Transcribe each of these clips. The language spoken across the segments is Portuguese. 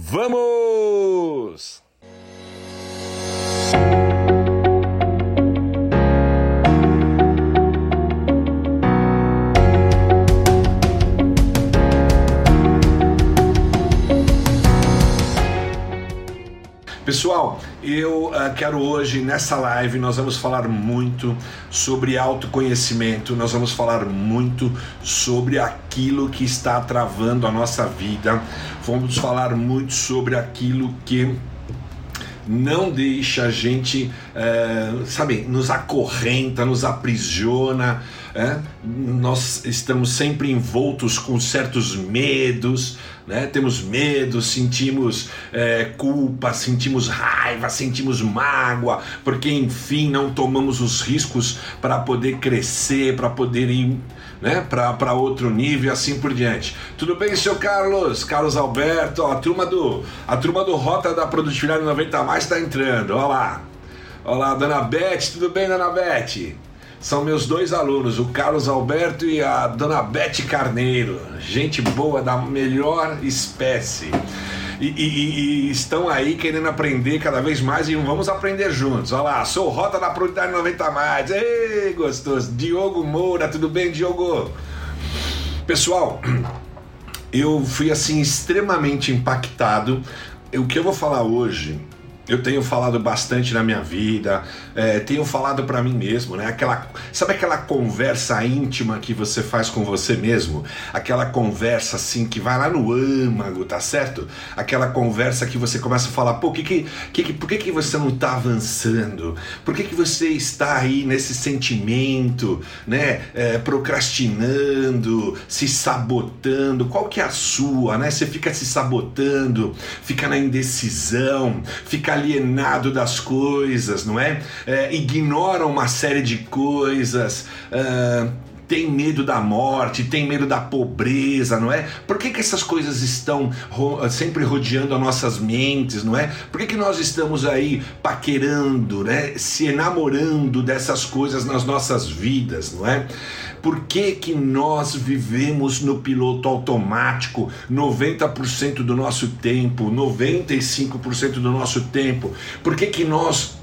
Vamos! Pessoal, eu uh, quero hoje nessa live nós vamos falar muito sobre autoconhecimento, nós vamos falar muito sobre aquilo que está travando a nossa vida, vamos falar muito sobre aquilo que não deixa a gente, uh, sabe, nos acorrenta, nos aprisiona, é? nós estamos sempre envoltos com certos medos, né? temos medo, sentimos é, culpa, sentimos raiva, sentimos mágoa, porque enfim não tomamos os riscos para poder crescer, para poder ir né, para outro nível e assim por diante. Tudo bem, seu Carlos? Carlos Alberto, ó, a turma do a turma do Rota da Produtividade 90 mais está entrando. Olha lá. Olha lá, dona Beth, tudo bem, dona Beth? São meus dois alunos, o Carlos Alberto e a dona Beth Carneiro. Gente boa da melhor espécie. E, e, e, estão aí querendo aprender cada vez mais e vamos aprender juntos. Olha lá, sou Rota da Produtividade 90 mais. Ei, gostoso. Diogo Moura, tudo bem, Diogo? Pessoal, eu fui assim extremamente impactado. O que eu vou falar hoje eu tenho falado bastante na minha vida, é, tenho falado para mim mesmo, né? Aquela, sabe aquela conversa íntima que você faz com você mesmo? Aquela conversa assim que vai lá no âmago, tá certo? Aquela conversa que você começa a falar, pô, que, que, que, por que, que você não tá avançando? Por que, que você está aí nesse sentimento, né? É, procrastinando, se sabotando? Qual que é a sua, né? Você fica se sabotando, fica na indecisão, fica alienado das coisas, não é? é ignora uma série de coisas. Uh, tem medo da morte, tem medo da pobreza, não é? Por que, que essas coisas estão ro sempre rodeando as nossas mentes, não é? Por que, que nós estamos aí paquerando, né? Se enamorando dessas coisas nas nossas vidas, não é? Por que, que nós vivemos no piloto automático 90% do nosso tempo, 95% do nosso tempo? Por que, que nós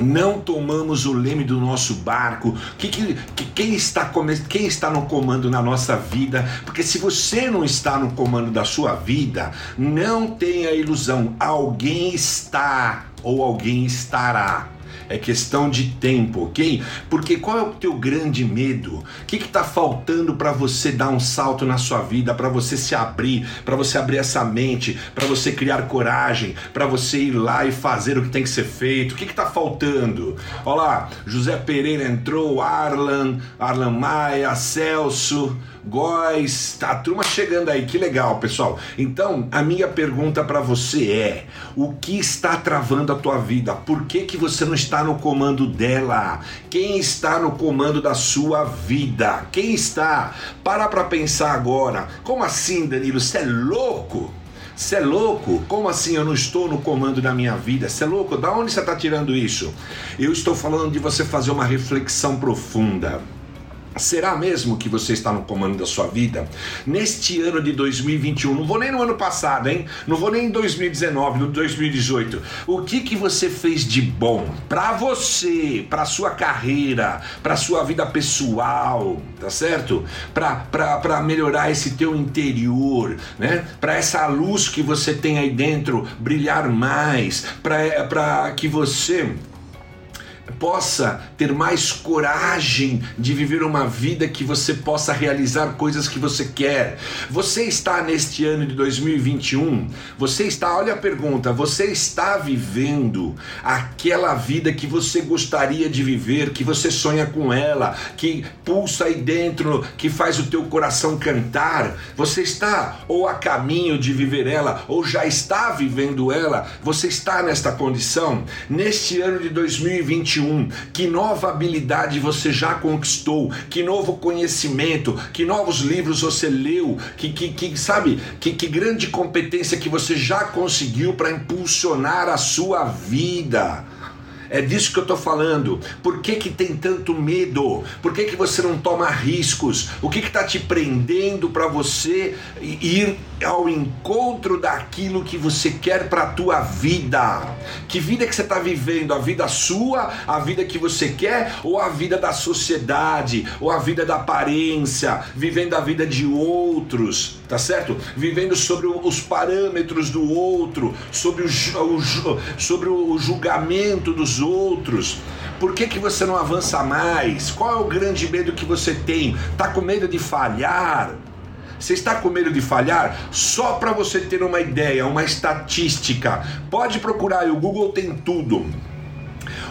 não tomamos o leme do nosso barco. Que, que, que, quem, está, quem está no comando na nossa vida? Porque se você não está no comando da sua vida, não tenha ilusão, alguém está ou alguém estará é questão de tempo, ok? Porque qual é o teu grande medo? O que está faltando para você dar um salto na sua vida, para você se abrir, para você abrir essa mente, para você criar coragem, para você ir lá e fazer o que tem que ser feito? O que está faltando? Olha lá, José Pereira entrou, Arlan, Arlan Maia, Celso. Góis, tá a turma chegando aí, que legal, pessoal. Então, a minha pergunta para você é: o que está travando a tua vida? Por que que você não está no comando dela? Quem está no comando da sua vida? Quem está? Para para pensar agora. Como assim, Danilo? Você é louco? Você é louco? Como assim eu não estou no comando da minha vida? Você é louco? Da onde você está tirando isso? Eu estou falando de você fazer uma reflexão profunda. Será mesmo que você está no comando da sua vida? Neste ano de 2021, não vou nem no ano passado, hein? Não vou nem em 2019, no 2018. O que que você fez de bom para você, para sua carreira, para sua vida pessoal, tá certo? Para melhorar esse teu interior, né? Para essa luz que você tem aí dentro brilhar mais, para que você possa ter mais coragem de viver uma vida que você possa realizar coisas que você quer. Você está neste ano de 2021, você está, olha a pergunta, você está vivendo aquela vida que você gostaria de viver, que você sonha com ela, que pulsa aí dentro, que faz o teu coração cantar? Você está ou a caminho de viver ela, ou já está vivendo ela? Você está nesta condição? Neste ano de 2021, 2021. Que nova habilidade você já conquistou? Que novo conhecimento? Que novos livros você leu? Que, que, que sabe? Que, que grande competência que você já conseguiu para impulsionar a sua vida? É disso que eu estou falando. Por que, que tem tanto medo? Por que, que você não toma riscos? O que está te prendendo para você ir ao encontro daquilo que você quer para a tua vida. Que vida que você está vivendo? A vida sua, a vida que você quer ou a vida da sociedade, ou a vida da aparência, vivendo a vida de outros, tá certo? Vivendo sobre os parâmetros do outro, sobre o, sobre o julgamento dos outros. Por que, que você não avança mais? Qual é o grande medo que você tem? Tá com medo de falhar? Você está com medo de falhar? Só para você ter uma ideia, uma estatística. Pode procurar, o Google tem tudo.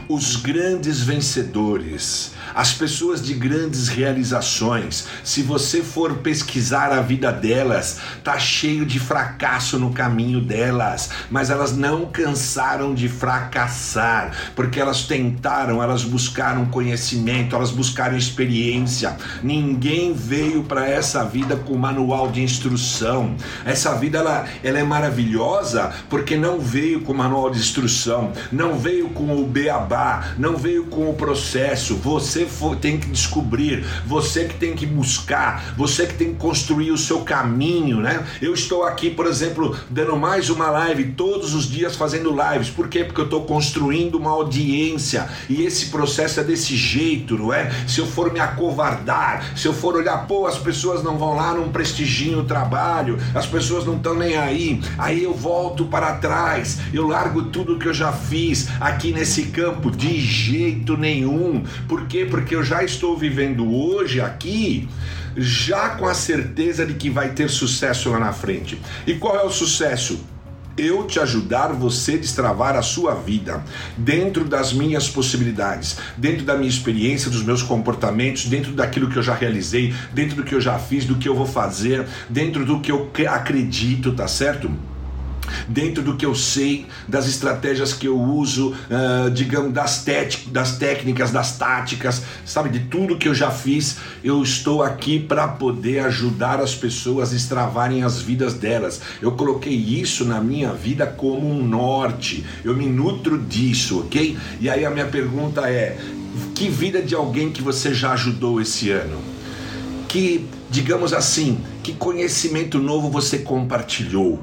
Os grandes vencedores as pessoas de grandes realizações, se você for pesquisar a vida delas, tá cheio de fracasso no caminho delas, mas elas não cansaram de fracassar, porque elas tentaram, elas buscaram conhecimento, elas buscaram experiência. Ninguém veio para essa vida com manual de instrução. Essa vida ela, ela é maravilhosa porque não veio com manual de instrução, não veio com o beabá, não veio com o processo. Você você tem que descobrir, você que tem que buscar, você que tem que construir o seu caminho, né? Eu estou aqui, por exemplo, dando mais uma live todos os dias fazendo lives. Por quê? Porque eu estou construindo uma audiência e esse processo é desse jeito, não é? Se eu for me acovardar, se eu for olhar, pô, as pessoas não vão lá, não prestigiam o trabalho, as pessoas não estão nem aí, aí eu volto para trás, eu largo tudo que eu já fiz aqui nesse campo de jeito nenhum. Por quê? Porque eu já estou vivendo hoje aqui, já com a certeza de que vai ter sucesso lá na frente. E qual é o sucesso? eu te ajudar você destravar a sua vida dentro das minhas possibilidades, dentro da minha experiência, dos meus comportamentos, dentro daquilo que eu já realizei, dentro do que eu já fiz, do que eu vou fazer, dentro do que eu acredito, tá certo? Dentro do que eu sei, das estratégias que eu uso, uh, digamos, das, das técnicas, das táticas, sabe, de tudo que eu já fiz, eu estou aqui para poder ajudar as pessoas a destravarem as vidas delas. Eu coloquei isso na minha vida como um norte, eu me nutro disso, ok? E aí a minha pergunta é: que vida de alguém que você já ajudou esse ano? Que, digamos assim, que conhecimento novo você compartilhou?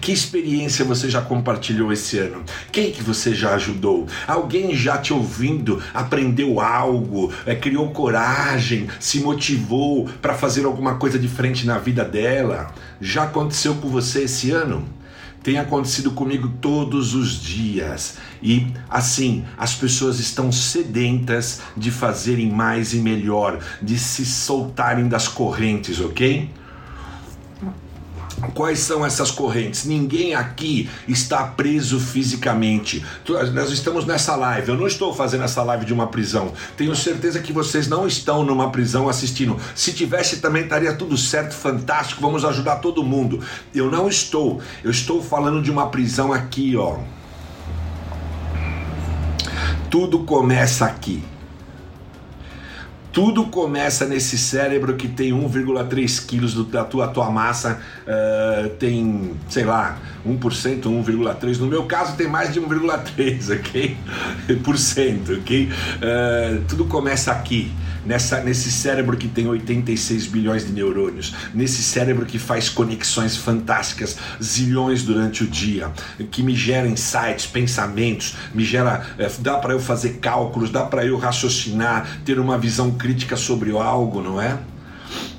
Que experiência você já compartilhou esse ano? Quem que você já ajudou? Alguém já te ouvindo aprendeu algo, é, criou coragem, se motivou para fazer alguma coisa diferente na vida dela? Já aconteceu com você esse ano? tem acontecido comigo todos os dias. E assim, as pessoas estão sedentas de fazerem mais e melhor, de se soltarem das correntes, ok? Quais são essas correntes? Ninguém aqui está preso fisicamente. Nós estamos nessa live. Eu não estou fazendo essa live de uma prisão. Tenho certeza que vocês não estão numa prisão assistindo. Se tivesse, também estaria tudo certo, fantástico. Vamos ajudar todo mundo. Eu não estou. Eu estou falando de uma prisão aqui, ó. Tudo começa aqui. Tudo começa nesse cérebro que tem 1,3 quilos da tua, tua massa, uh, tem, sei lá, 1%, 1,3%. No meu caso tem mais de 1,3%, ok? Por cento, ok? Uh, tudo começa aqui nessa, nesse cérebro que tem 86 bilhões de neurônios, nesse cérebro que faz conexões fantásticas, zilhões durante o dia, que me gera insights, pensamentos, me gera, é, dá para eu fazer cálculos, dá para eu raciocinar, ter uma visão crítica sobre algo, não é?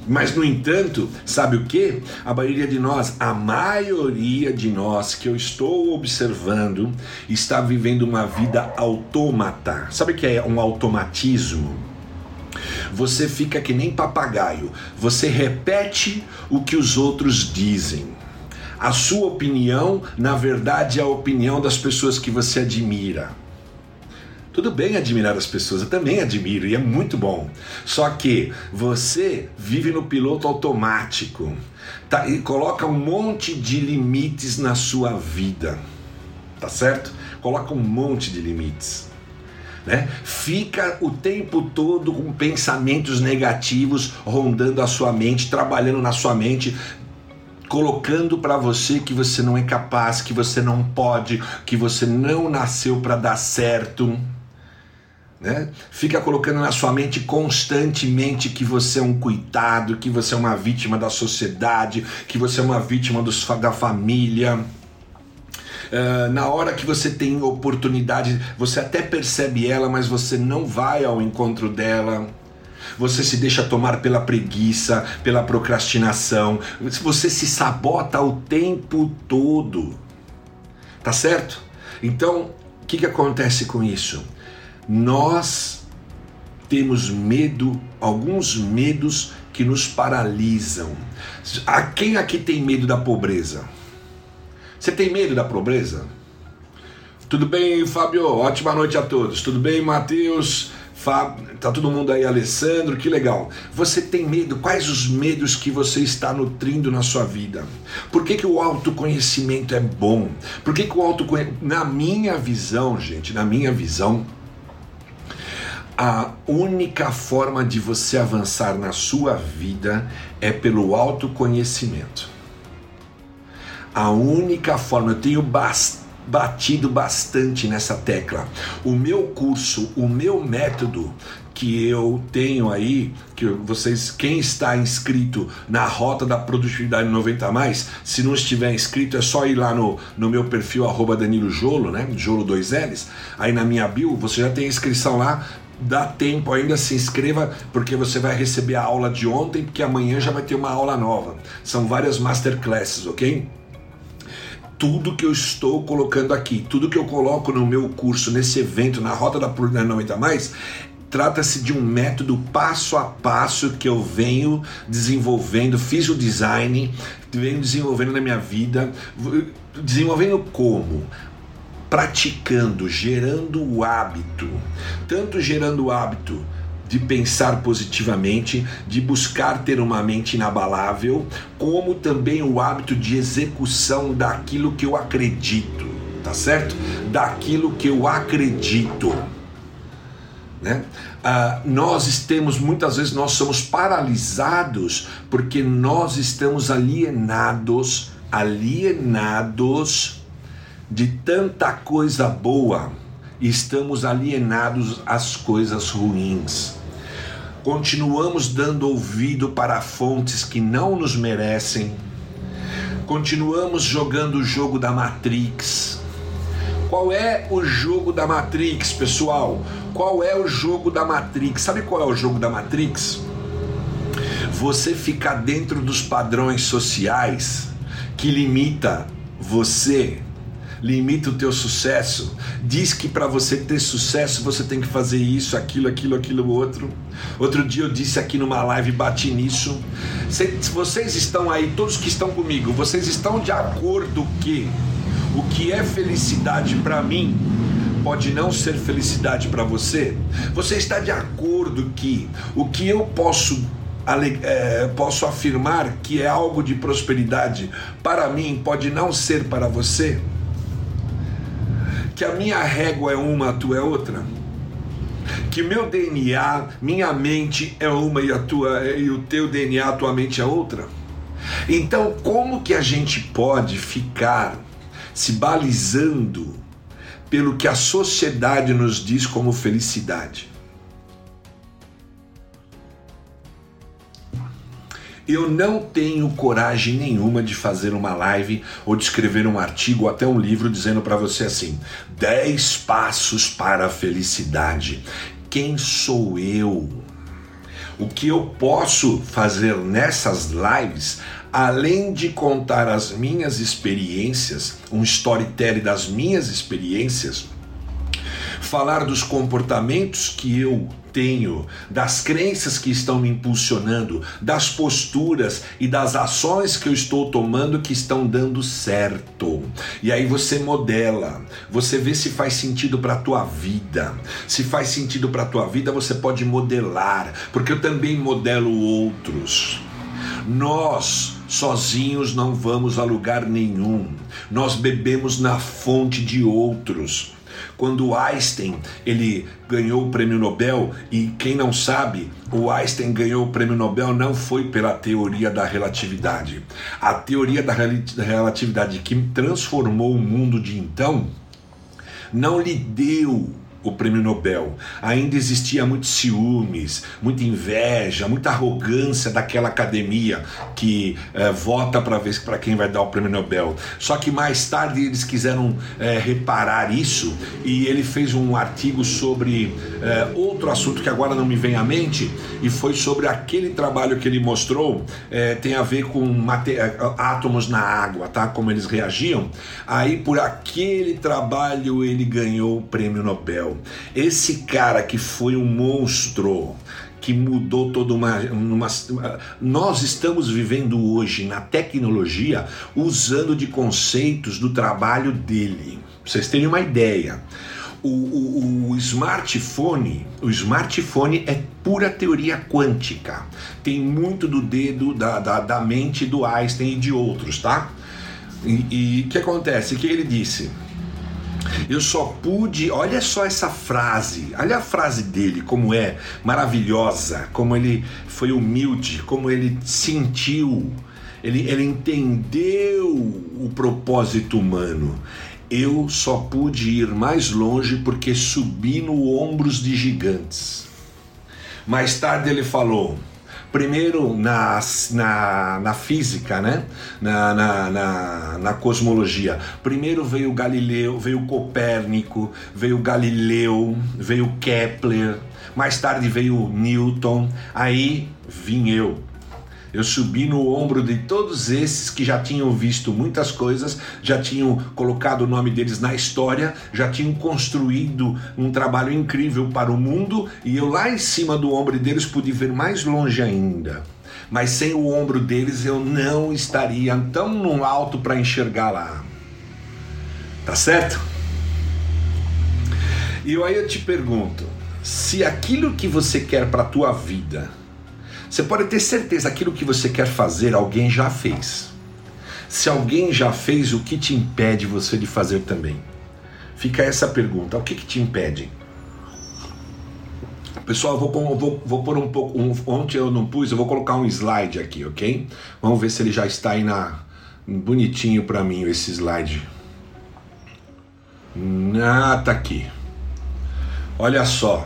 Mas, no entanto, sabe o que? A maioria de nós, a maioria de nós que eu estou observando, está vivendo uma vida autômata. Sabe o que é um automatismo? Você fica que nem papagaio. Você repete o que os outros dizem. A sua opinião, na verdade, é a opinião das pessoas que você admira. Tudo bem admirar as pessoas, eu também admiro e é muito bom. Só que você vive no piloto automático tá? e coloca um monte de limites na sua vida, tá certo? Coloca um monte de limites né? Fica o tempo todo com pensamentos negativos rondando a sua mente, trabalhando na sua mente, colocando para você que você não é capaz, que você não pode, que você não nasceu para dar certo. né? Fica colocando na sua mente constantemente que você é um coitado, que você é uma vítima da sociedade, que você é uma vítima dos, da família. Uh, na hora que você tem oportunidade, você até percebe ela, mas você não vai ao encontro dela. Você se deixa tomar pela preguiça, pela procrastinação. Você se sabota o tempo todo. Tá certo? Então, o que, que acontece com isso? nós temos medo, alguns medos que nos paralisam. A quem aqui tem medo da pobreza? Você tem medo da pobreza? Tudo bem, Fábio? Ótima noite a todos. Tudo bem, Matheus? Fábio, tá todo mundo aí, Alessandro, que legal. Você tem medo? Quais os medos que você está nutrindo na sua vida? Por que, que o autoconhecimento é bom? Por que, que o autoconhecimento. Na minha visão, gente, na minha visão, a única forma de você avançar na sua vida é pelo autoconhecimento. A única forma, eu tenho batido bastante nessa tecla. O meu curso, o meu método que eu tenho aí, que vocês, quem está inscrito na Rota da Produtividade 90 mais, se não estiver inscrito é só ir lá no, no meu perfil arroba Danilo Jolo, né? Jolo 2Ls, aí na minha bio, você já tem inscrição lá, dá tempo ainda, se inscreva, porque você vai receber a aula de ontem, porque amanhã já vai ter uma aula nova. São várias masterclasses, ok? Tudo que eu estou colocando aqui, tudo que eu coloco no meu curso, nesse evento, na Rota da Pluralidade 90 Mais, trata-se de um método passo a passo que eu venho desenvolvendo, fiz o design, venho desenvolvendo na minha vida, desenvolvendo como? praticando, gerando o hábito, tanto gerando o hábito de pensar positivamente, de buscar ter uma mente inabalável, como também o hábito de execução daquilo que eu acredito, tá certo? Daquilo que eu acredito. Né? Ah, nós temos muitas vezes nós somos paralisados porque nós estamos alienados, alienados de tanta coisa boa, estamos alienados às coisas ruins. Continuamos dando ouvido para fontes que não nos merecem. Continuamos jogando o jogo da Matrix. Qual é o jogo da Matrix, pessoal? Qual é o jogo da Matrix? Sabe qual é o jogo da Matrix? Você ficar dentro dos padrões sociais que limita você limita o teu sucesso, diz que para você ter sucesso você tem que fazer isso, aquilo, aquilo, aquilo, outro. Outro dia eu disse aqui numa live, bati nisso. Vocês estão aí, todos que estão comigo, vocês estão de acordo que o que é felicidade para mim pode não ser felicidade para você? Você está de acordo que o que eu posso é, posso afirmar que é algo de prosperidade para mim pode não ser para você? Que a minha régua é uma, a tua é outra? Que meu DNA, minha mente é uma e a tua e o teu DNA, a tua mente é outra? Então, como que a gente pode ficar se balizando pelo que a sociedade nos diz como felicidade? Eu não tenho coragem nenhuma de fazer uma live ou de escrever um artigo ou até um livro dizendo para você assim: 10 passos para a felicidade. Quem sou eu? O que eu posso fazer nessas lives, além de contar as minhas experiências, um storytelling das minhas experiências, falar dos comportamentos que eu tenho, das crenças que estão me impulsionando, das posturas e das ações que eu estou tomando que estão dando certo. E aí você modela, você vê se faz sentido para a tua vida. Se faz sentido para a tua vida, você pode modelar, porque eu também modelo outros. Nós sozinhos não vamos a lugar nenhum. Nós bebemos na fonte de outros. Quando Einstein ele ganhou o prêmio Nobel e quem não sabe, o Einstein ganhou o prêmio Nobel não foi pela teoria da relatividade. A teoria da relatividade que transformou o mundo de então não lhe deu o prêmio Nobel. Ainda existia muitos ciúmes, muita inveja, muita arrogância daquela academia que é, vota para ver para quem vai dar o prêmio Nobel. Só que mais tarde eles quiseram é, reparar isso e ele fez um artigo sobre é, outro assunto que agora não me vem à mente e foi sobre aquele trabalho que ele mostrou tem a ver com átomos na água, tá? Como eles reagiam. Aí por aquele trabalho ele ganhou o prêmio Nobel. Esse cara que foi um monstro, que mudou toda uma, uma, Nós estamos vivendo hoje na tecnologia usando de conceitos do trabalho dele. Pra vocês terem uma ideia. O, o, o, smartphone, o smartphone é pura teoria quântica. Tem muito do dedo da, da, da mente do Einstein e de outros, tá? E o que acontece? O que ele disse? Eu só pude, olha só essa frase, olha a frase dele, como é maravilhosa, como ele foi humilde, como ele sentiu, ele, ele entendeu o propósito humano. Eu só pude ir mais longe porque subi no ombros de gigantes. Mais tarde ele falou: primeiro na, na, na física, né? Na, na, na, na, cosmologia. Primeiro veio Galileu, veio Copérnico, veio Galileu, veio Kepler, mais tarde veio Newton, aí vim eu. Eu subi no ombro de todos esses que já tinham visto muitas coisas, já tinham colocado o nome deles na história, já tinham construído um trabalho incrível para o mundo e eu lá em cima do ombro deles pude ver mais longe ainda. Mas sem o ombro deles eu não estaria tão no alto para enxergar lá. Tá certo? E aí eu te pergunto, se aquilo que você quer para a tua vida você pode ter certeza aquilo que você quer fazer, alguém já fez. Se alguém já fez, o que te impede você de fazer também? Fica essa pergunta: o que, que te impede? Pessoal, vou, vou, vou pôr um pouco. Um, ontem eu não pus, eu vou colocar um slide aqui, ok? Vamos ver se ele já está aí na, bonitinho para mim esse slide. Ah, tá aqui. Olha só.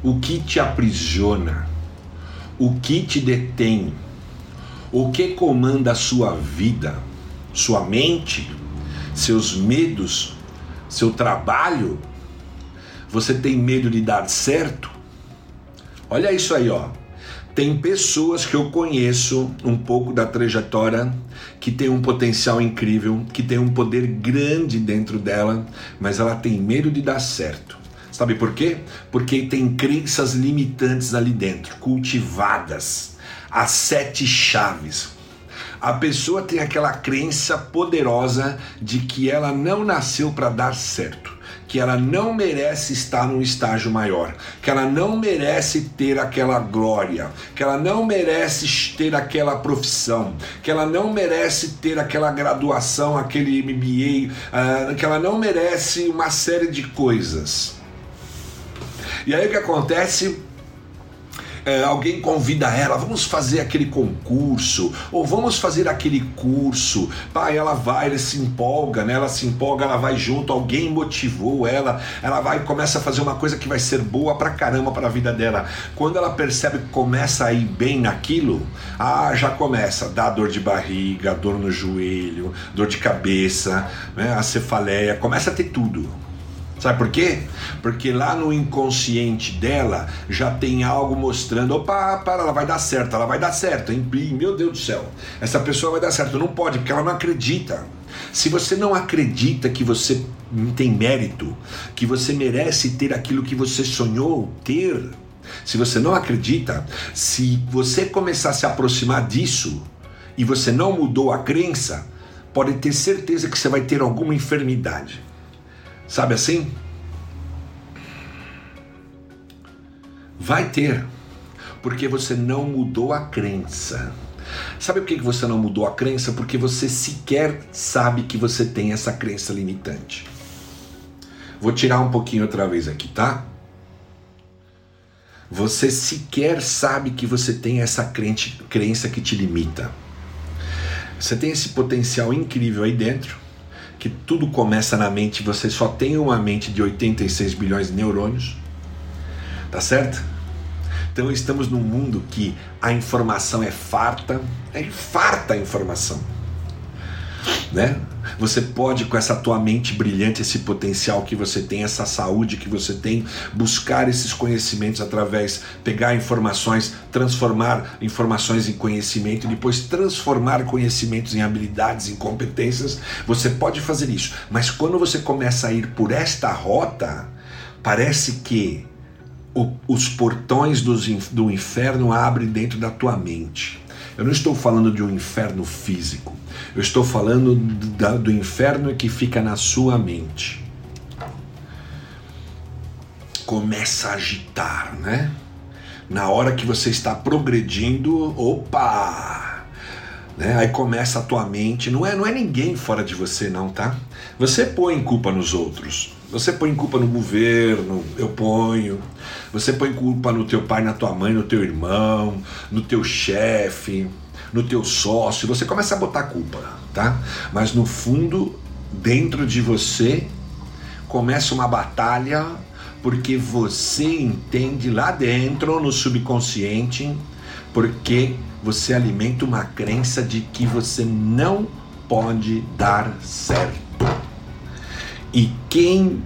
O que te aprisiona? O que te detém, o que comanda a sua vida, sua mente, seus medos, seu trabalho. Você tem medo de dar certo? Olha isso aí, ó. Tem pessoas que eu conheço um pouco da trajetória que tem um potencial incrível, que tem um poder grande dentro dela, mas ela tem medo de dar certo. Sabe por quê? Porque tem crenças limitantes ali dentro, cultivadas. As sete chaves. A pessoa tem aquela crença poderosa de que ela não nasceu para dar certo que ela não merece estar num estágio maior, que ela não merece ter aquela glória, que ela não merece ter aquela profissão, que ela não merece ter aquela graduação, aquele MBA, ah, que ela não merece uma série de coisas. E aí o que acontece? É, alguém convida ela, vamos fazer aquele concurso, ou vamos fazer aquele curso. Pai, ela vai, ela se empolga, né? Ela se empolga, ela vai junto, alguém motivou ela, ela vai e começa a fazer uma coisa que vai ser boa pra caramba para a vida dela. Quando ela percebe que começa a ir bem naquilo, ah, já começa, dá dor de barriga, dor no joelho, dor de cabeça, né? a cefaleia, começa a ter tudo. Sabe por quê? Porque lá no inconsciente dela já tem algo mostrando: opa, para, ela vai dar certo, ela vai dar certo, hein? Meu Deus do céu, essa pessoa vai dar certo. Não pode, porque ela não acredita. Se você não acredita que você tem mérito, que você merece ter aquilo que você sonhou ter, se você não acredita, se você começar a se aproximar disso e você não mudou a crença, pode ter certeza que você vai ter alguma enfermidade. Sabe assim? Vai ter, porque você não mudou a crença. Sabe por que você não mudou a crença? Porque você sequer sabe que você tem essa crença limitante. Vou tirar um pouquinho outra vez aqui, tá? Você sequer sabe que você tem essa crença que te limita. Você tem esse potencial incrível aí dentro que tudo começa na mente, você só tem uma mente de 86 bilhões de neurônios. Tá certo? Então estamos num mundo que a informação é farta, é farta a informação. Né? Você pode, com essa tua mente brilhante, esse potencial que você tem, essa saúde que você tem, buscar esses conhecimentos através, pegar informações, transformar informações em conhecimento depois transformar conhecimentos em habilidades, em competências. Você pode fazer isso, mas quando você começa a ir por esta rota, parece que o, os portões dos, do inferno abrem dentro da tua mente. Eu não estou falando de um inferno físico. Eu estou falando do, inferno que fica na sua mente. Começa a agitar, né? Na hora que você está progredindo, opa! Né? Aí começa a tua mente, não é, não é ninguém fora de você não, tá? Você põe culpa nos outros. Você põe culpa no governo, eu ponho. Você põe culpa no teu pai, na tua mãe, no teu irmão, no teu chefe, no teu sócio, você começa a botar culpa, tá? Mas no fundo, dentro de você, começa uma batalha porque você entende lá dentro, no subconsciente, porque você alimenta uma crença de que você não pode dar certo. E quem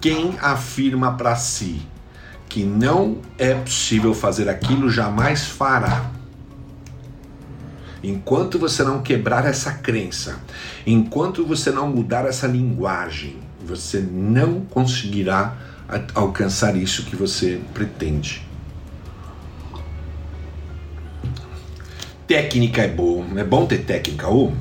quem afirma para si que não é possível fazer aquilo jamais fará. Enquanto você não quebrar essa crença, enquanto você não mudar essa linguagem, você não conseguirá alcançar isso que você pretende. Técnica é bom, é bom ter técnica, ou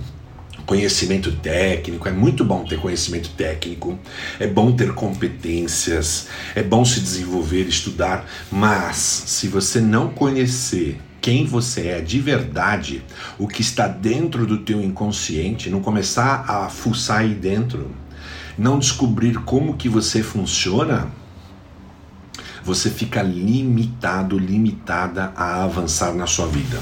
conhecimento técnico, é muito bom ter conhecimento técnico, é bom ter competências, é bom se desenvolver, estudar, mas se você não conhecer quem você é de verdade, o que está dentro do teu inconsciente, não começar a fuçar aí dentro, não descobrir como que você funciona, você fica limitado, limitada a avançar na sua vida.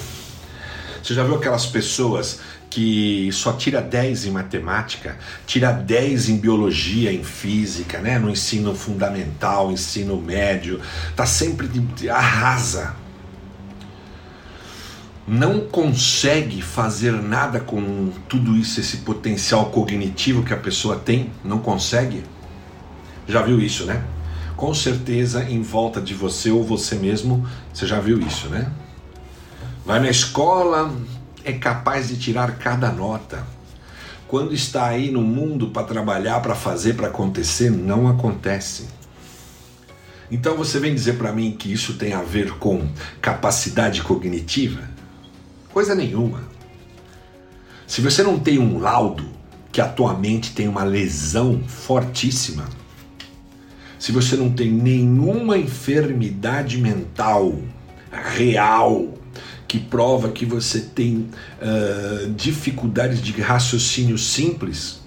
Você já viu aquelas pessoas que só tira 10 em matemática, tira 10 em biologia, em física, né? no ensino fundamental, ensino médio, tá sempre de, arrasa não consegue fazer nada com tudo isso, esse potencial cognitivo que a pessoa tem, não consegue. Já viu isso, né? Com certeza em volta de você ou você mesmo, você já viu isso, né? Vai na escola, é capaz de tirar cada nota. Quando está aí no mundo para trabalhar, para fazer, para acontecer, não acontece. Então você vem dizer para mim que isso tem a ver com capacidade cognitiva? Coisa nenhuma. Se você não tem um laudo que a tua mente tem uma lesão fortíssima, se você não tem nenhuma enfermidade mental real que prova que você tem uh, dificuldades de raciocínio simples,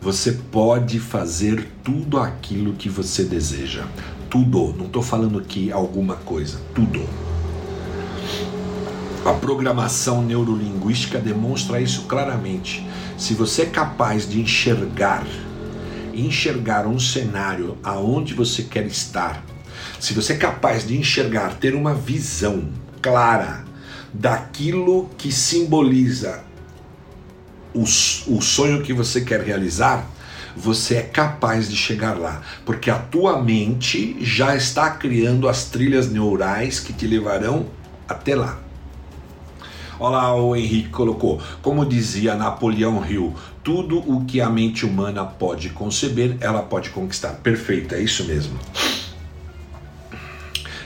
você pode fazer tudo aquilo que você deseja. Tudo. Não estou falando aqui alguma coisa. Tudo. A programação neurolinguística demonstra isso claramente. Se você é capaz de enxergar, enxergar um cenário aonde você quer estar, se você é capaz de enxergar, ter uma visão clara daquilo que simboliza o, o sonho que você quer realizar, você é capaz de chegar lá, porque a tua mente já está criando as trilhas neurais que te levarão até lá. Olha lá, o Henrique colocou, como dizia Napoleão Hill, tudo o que a mente humana pode conceber, ela pode conquistar. Perfeito, é isso mesmo.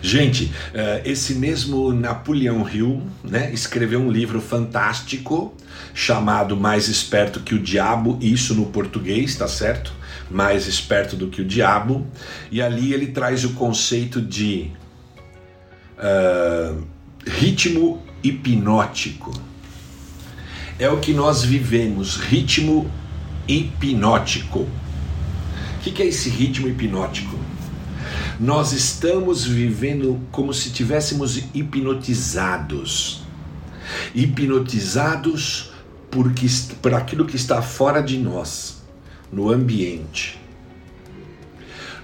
Gente, eh, esse mesmo Napoleão Hill né, escreveu um livro fantástico chamado Mais Esperto que o Diabo, isso no português, tá certo? Mais Esperto do que o Diabo, e ali ele traz o conceito de uh, ritmo hipnótico. É o que nós vivemos, ritmo hipnótico. O que é esse ritmo hipnótico? Nós estamos vivendo como se tivéssemos hipnotizados. Hipnotizados por, que, por aquilo que está fora de nós, no ambiente.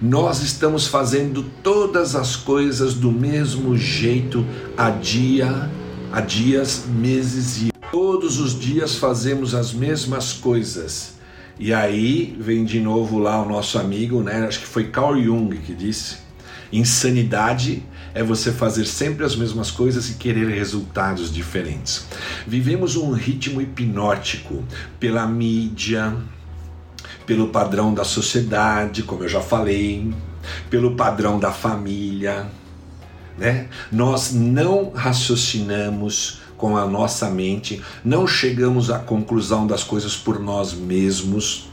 Nós estamos fazendo todas as coisas do mesmo jeito a dia, a dias, meses e todos os dias fazemos as mesmas coisas. E aí vem de novo lá o nosso amigo, né? Acho que foi Carl Jung que disse: insanidade é você fazer sempre as mesmas coisas e querer resultados diferentes. Vivemos um ritmo hipnótico pela mídia, pelo padrão da sociedade, como eu já falei, pelo padrão da família, né? Nós não raciocinamos com a nossa mente, não chegamos à conclusão das coisas por nós mesmos.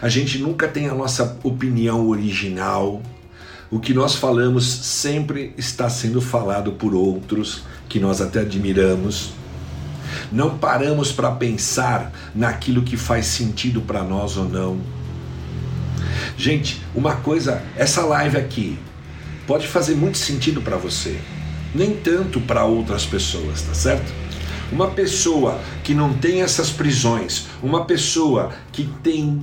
A gente nunca tem a nossa opinião original. O que nós falamos sempre está sendo falado por outros que nós até admiramos. Não paramos para pensar naquilo que faz sentido para nós ou não. Gente, uma coisa, essa live aqui pode fazer muito sentido para você, nem tanto para outras pessoas, tá certo? Uma pessoa que não tem essas prisões, uma pessoa que tem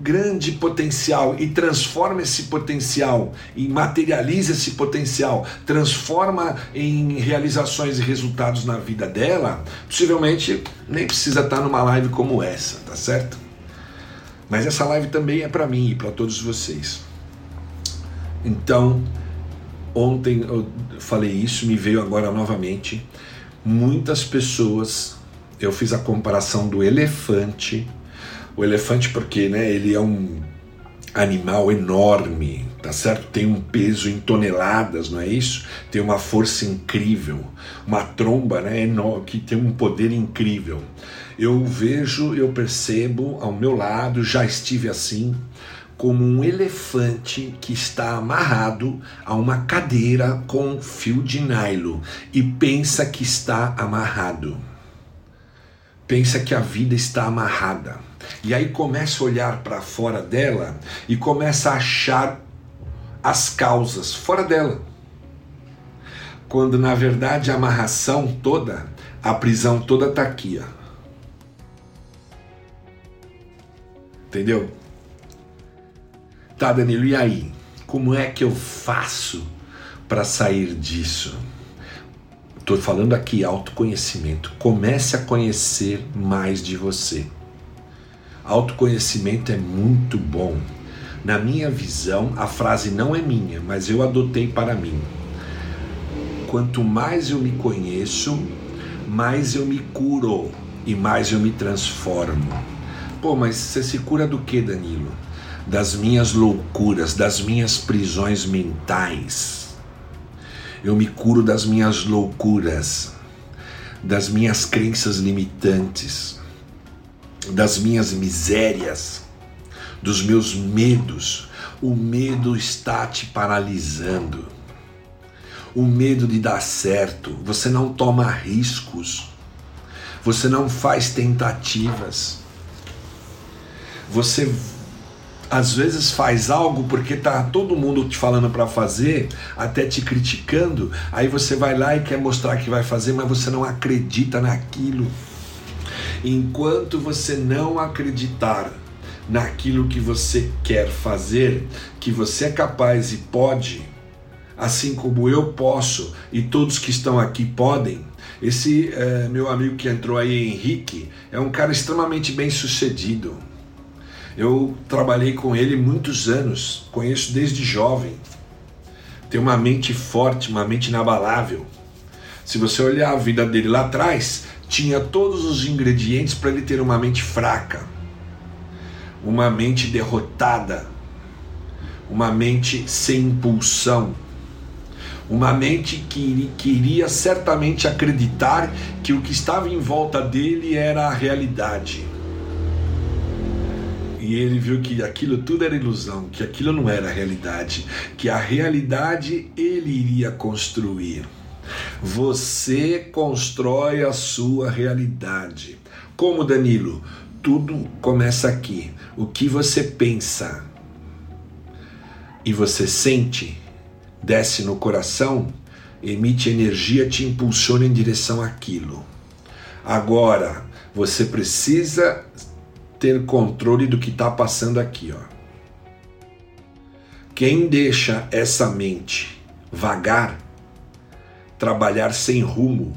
grande potencial e transforma esse potencial e materializa esse potencial, transforma em realizações e resultados na vida dela, possivelmente nem precisa estar numa live como essa, tá certo? Mas essa live também é para mim e para todos vocês. Então, ontem eu falei isso, me veio agora novamente. Muitas pessoas, eu fiz a comparação do elefante o elefante, porque né, ele é um animal enorme, tá certo? Tem um peso em toneladas, não é isso? Tem uma força incrível, uma tromba, né, que tem um poder incrível. Eu vejo, eu percebo ao meu lado, já estive assim, como um elefante que está amarrado a uma cadeira com fio de nylon e pensa que está amarrado. Pensa que a vida está amarrada e aí começa a olhar para fora dela e começa a achar as causas fora dela. Quando na verdade a amarração toda, a prisão toda está aqui. Ó. Entendeu? Tá, Danilo, e aí? Como é que eu faço para sair disso? Estou falando aqui autoconhecimento. Comece a conhecer mais de você. Autoconhecimento é muito bom. Na minha visão, a frase não é minha, mas eu adotei para mim. Quanto mais eu me conheço, mais eu me curo e mais eu me transformo. Pô, mas você se cura do que, Danilo? Das minhas loucuras, das minhas prisões mentais. Eu me curo das minhas loucuras, das minhas crenças limitantes das minhas misérias, dos meus medos. O medo está te paralisando. O medo de dar certo. Você não toma riscos. Você não faz tentativas. Você às vezes faz algo porque tá todo mundo te falando para fazer, até te criticando, aí você vai lá e quer mostrar que vai fazer, mas você não acredita naquilo. Enquanto você não acreditar naquilo que você quer fazer, que você é capaz e pode, assim como eu posso e todos que estão aqui podem. Esse é, meu amigo que entrou aí, Henrique, é um cara extremamente bem sucedido. Eu trabalhei com ele muitos anos, conheço desde jovem. Tem uma mente forte, uma mente inabalável. Se você olhar a vida dele lá atrás, tinha todos os ingredientes para ele ter uma mente fraca, uma mente derrotada, uma mente sem impulsão, uma mente que queria certamente acreditar que o que estava em volta dele era a realidade. E ele viu que aquilo tudo era ilusão, que aquilo não era realidade, que a realidade ele iria construir. Você constrói a sua realidade. Como Danilo? Tudo começa aqui. O que você pensa e você sente, desce no coração, emite energia, te impulsiona em direção àquilo. Agora, Você precisa ter controle do que está passando aqui, ó. Quem deixa essa mente vagar, trabalhar sem rumo,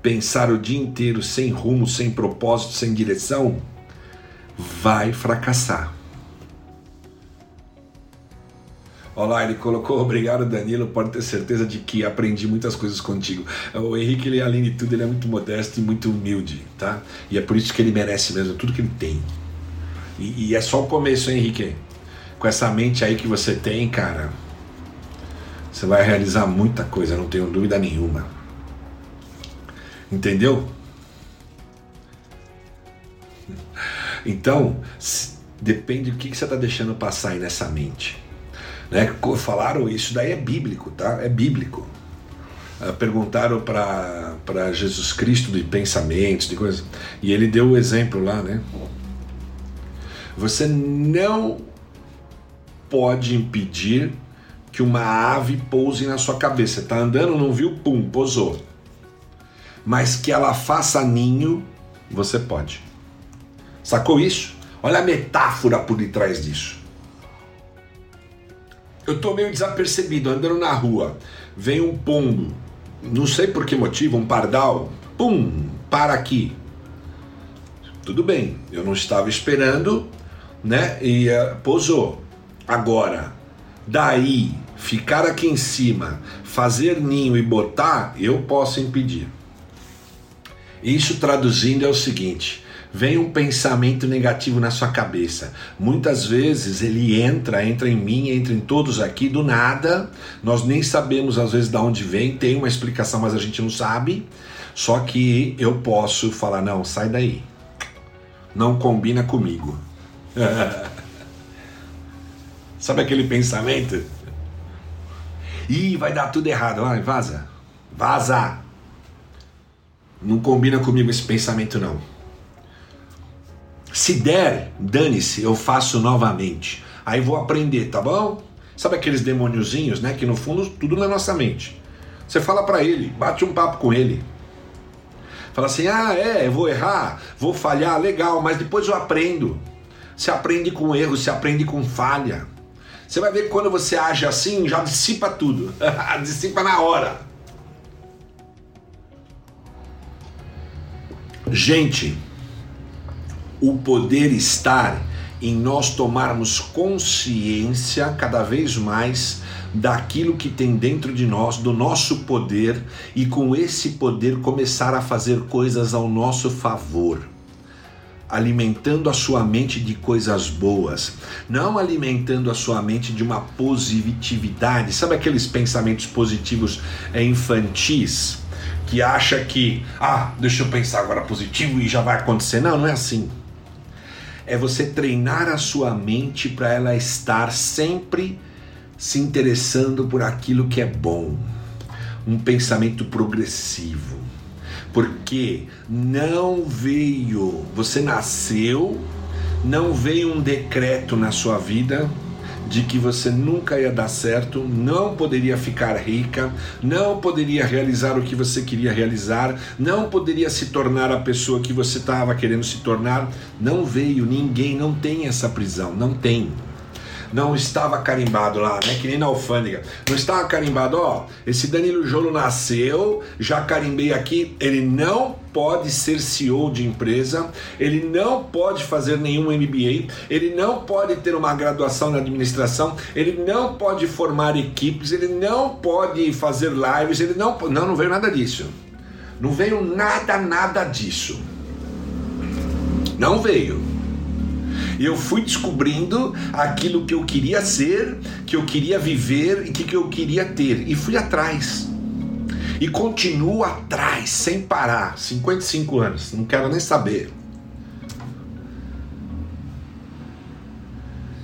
pensar o dia inteiro sem rumo, sem propósito, sem direção, vai fracassar. Olá, ele colocou, obrigado Danilo, pode ter certeza de que aprendi muitas coisas contigo. O Henrique, ele, além de tudo, ele é muito modesto e muito humilde, tá? E é por isso que ele merece mesmo tudo que ele tem. E, e é só o começo, hein, Henrique? Com essa mente aí que você tem, cara, você vai realizar muita coisa, não tenho dúvida nenhuma. Entendeu? Então, depende do que, que você está deixando passar aí nessa mente. Né? Falaram isso, daí é bíblico, tá? É bíblico. Uh, perguntaram para Jesus Cristo de pensamentos, de coisas, e ele deu o exemplo lá, né? Você não pode impedir que uma ave pouse na sua cabeça. Você tá andando, não viu, pum, pousou. Mas que ela faça ninho, você pode. Sacou isso? Olha a metáfora por detrás disso. Eu tô meio desapercebido, andando na rua. Vem um pombo, não sei por que motivo, um pardal, pum, para aqui. Tudo bem, eu não estava esperando, né? E uh, pousou. Agora, daí ficar aqui em cima, fazer ninho e botar, eu posso impedir. Isso traduzindo é o seguinte: vem um pensamento negativo na sua cabeça. Muitas vezes ele entra, entra em mim, entra em todos aqui do nada. Nós nem sabemos às vezes de onde vem, tem uma explicação, mas a gente não sabe. Só que eu posso falar: não, sai daí. Não combina comigo. Sabe aquele pensamento? Ih, vai dar tudo errado. Vai, vaza. Vaza. Não combina comigo esse pensamento, não. Se der, dane-se, eu faço novamente. Aí vou aprender, tá bom? Sabe aqueles demôniozinhos, né? Que no fundo tudo na nossa mente. Você fala para ele, bate um papo com ele. Fala assim: ah, é, eu vou errar, vou falhar, legal, mas depois eu aprendo. Você aprende com erro, você aprende com falha. Você vai ver que quando você age assim, já dissipa tudo. dissipa na hora. Gente, o poder estar em nós tomarmos consciência cada vez mais daquilo que tem dentro de nós, do nosso poder, e com esse poder começar a fazer coisas ao nosso favor. Alimentando a sua mente de coisas boas, não alimentando a sua mente de uma positividade. Sabe aqueles pensamentos positivos é, infantis que acha que, ah, deixa eu pensar agora positivo e já vai acontecer? Não, não é assim é você treinar a sua mente para ela estar sempre se interessando por aquilo que é bom. Um pensamento progressivo. Porque não veio, você nasceu, não veio um decreto na sua vida de que você nunca ia dar certo, não poderia ficar rica, não poderia realizar o que você queria realizar, não poderia se tornar a pessoa que você estava querendo se tornar. Não veio, ninguém não tem essa prisão, não tem não estava carimbado lá, né? Que nem na alfândega. Não estava carimbado, ó. Esse Danilo Jolo nasceu, já carimbei aqui. Ele não pode ser CEO de empresa, ele não pode fazer nenhum MBA, ele não pode ter uma graduação na administração, ele não pode formar equipes, ele não pode fazer lives, ele não. Não, não veio nada disso. Não veio nada, nada disso. Não veio. Eu fui descobrindo aquilo que eu queria ser, que eu queria viver e que, que eu queria ter. E fui atrás. E continuo atrás, sem parar. 55 anos, não quero nem saber.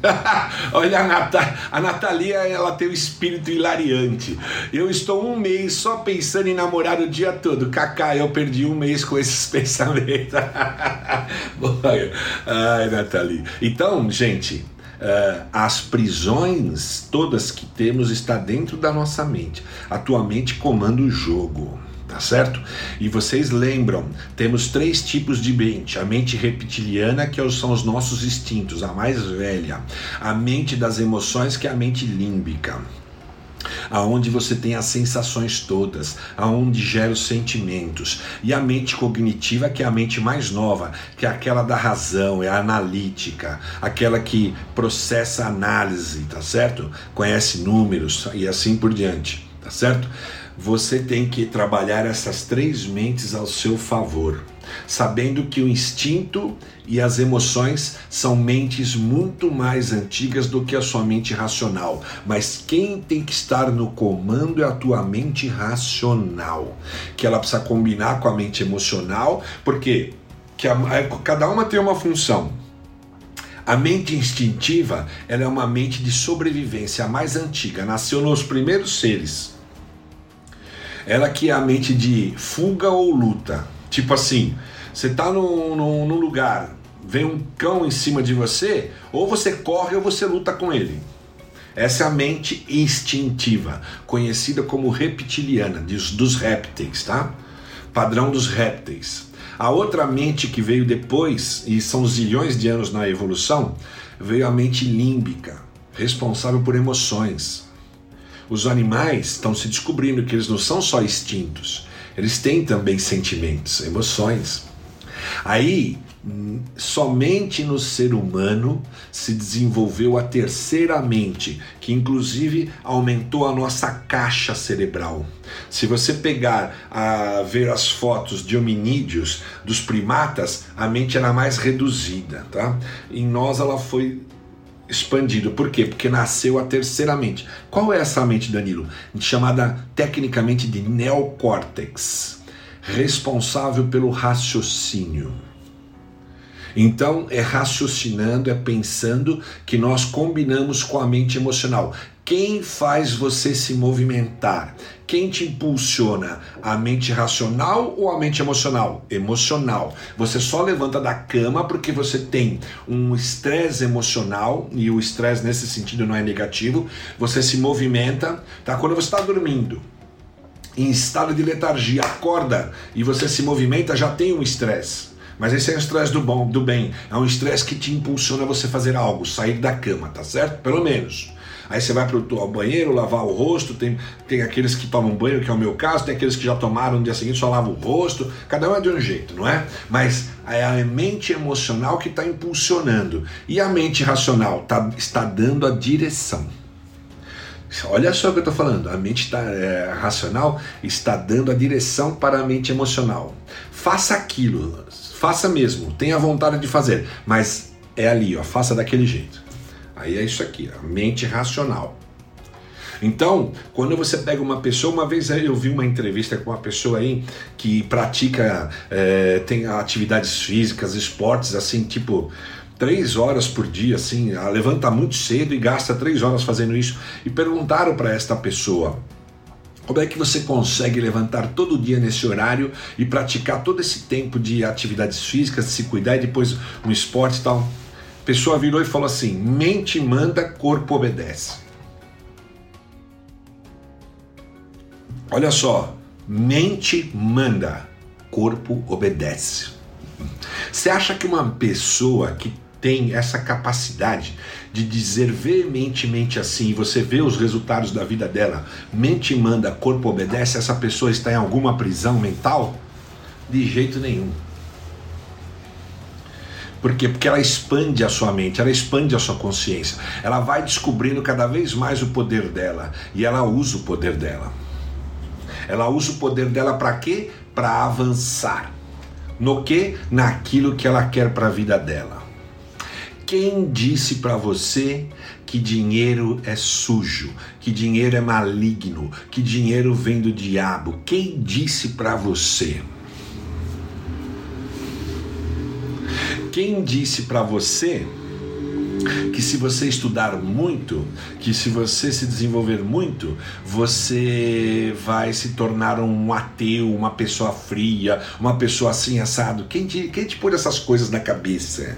Olha a, a Natalia, ela tem um espírito hilariante. Eu estou um mês só pensando em namorar o dia todo. Kaká, eu perdi um mês com esses pensamentos. Ai, Natalia. Então, gente, Uh, as prisões todas que temos está dentro da nossa mente. A tua mente comanda o jogo tá certo? E vocês lembram, temos três tipos de mente: a mente reptiliana, que são os nossos instintos, a mais velha, a mente das emoções, que é a mente límbica. Aonde você tem as sensações todas, aonde gera os sentimentos, e a mente cognitiva, que é a mente mais nova, que é aquela da razão, é analítica, aquela que processa análise, tá certo? Conhece números e assim por diante, tá certo? Você tem que trabalhar essas três mentes ao seu favor, sabendo que o instinto e as emoções são mentes muito mais antigas do que a sua mente racional. Mas quem tem que estar no comando é a tua mente racional, que ela precisa combinar com a mente emocional, porque que a, cada uma tem uma função. A mente instintiva ela é uma mente de sobrevivência, a mais antiga, nasceu nos primeiros seres ela que é a mente de fuga ou luta. Tipo assim, você tá num, num, lugar, vem um cão em cima de você, ou você corre ou você luta com ele. Essa é a mente instintiva, conhecida como reptiliana, dos répteis, tá? Padrão dos répteis. A outra mente que veio depois, e são zilhões de anos na evolução, veio a mente límbica, responsável por emoções. Os animais estão se descobrindo que eles não são só instintos, eles têm também sentimentos, emoções. Aí, somente no ser humano se desenvolveu a terceira mente, que inclusive aumentou a nossa caixa cerebral. Se você pegar a ver as fotos de hominídeos dos primatas, a mente era mais reduzida, tá? Em nós ela foi expandido. Por quê? Porque nasceu a terceira mente. Qual é essa mente, Danilo? Chamada tecnicamente de neocórtex, responsável pelo raciocínio. Então, é raciocinando, é pensando que nós combinamos com a mente emocional. Quem faz você se movimentar? Quem te impulsiona? A mente racional ou a mente emocional? Emocional. Você só levanta da cama porque você tem um estresse emocional, e o estresse nesse sentido não é negativo. Você se movimenta, tá? Quando você está dormindo, em estado de letargia, acorda e você se movimenta, já tem um estresse. Mas esse é o estresse do bom, do bem. É um estresse que te impulsiona a você fazer algo, sair da cama, tá certo? Pelo menos. Aí você vai para o banheiro, lavar o rosto, tem, tem aqueles que tomam banho, que é o meu caso, tem aqueles que já tomaram no dia seguinte, só lavam o rosto, cada um é de um jeito, não é? Mas é a mente emocional que está impulsionando. E a mente racional tá, está dando a direção. Olha só o que eu estou falando. A mente tá, é, racional está dando a direção para a mente emocional. Faça aquilo, faça mesmo, tenha vontade de fazer, mas é ali, ó, faça daquele jeito. Aí é isso aqui, a mente racional. Então, quando você pega uma pessoa, uma vez eu vi uma entrevista com uma pessoa aí que pratica, é, tem atividades físicas, esportes, assim, tipo, três horas por dia, assim, levanta muito cedo e gasta três horas fazendo isso. E perguntaram para esta pessoa, como é que você consegue levantar todo dia nesse horário e praticar todo esse tempo de atividades físicas, de se cuidar e depois um esporte e tal? A pessoa virou e falou assim: mente manda, corpo obedece. Olha só, mente manda, corpo obedece. Você acha que uma pessoa que tem essa capacidade de dizer veementemente assim, e você vê os resultados da vida dela, mente manda, corpo obedece, essa pessoa está em alguma prisão mental? De jeito nenhum. Por quê? Porque ela expande a sua mente, ela expande a sua consciência. Ela vai descobrindo cada vez mais o poder dela e ela usa o poder dela. Ela usa o poder dela para quê? Para avançar. No que? Naquilo que ela quer para a vida dela. Quem disse para você que dinheiro é sujo, que dinheiro é maligno, que dinheiro vem do diabo? Quem disse para você? Quem disse para você que se você estudar muito, que se você se desenvolver muito, você vai se tornar um ateu, uma pessoa fria, uma pessoa assim assado? Quem te, quem te pôs essas coisas na cabeça?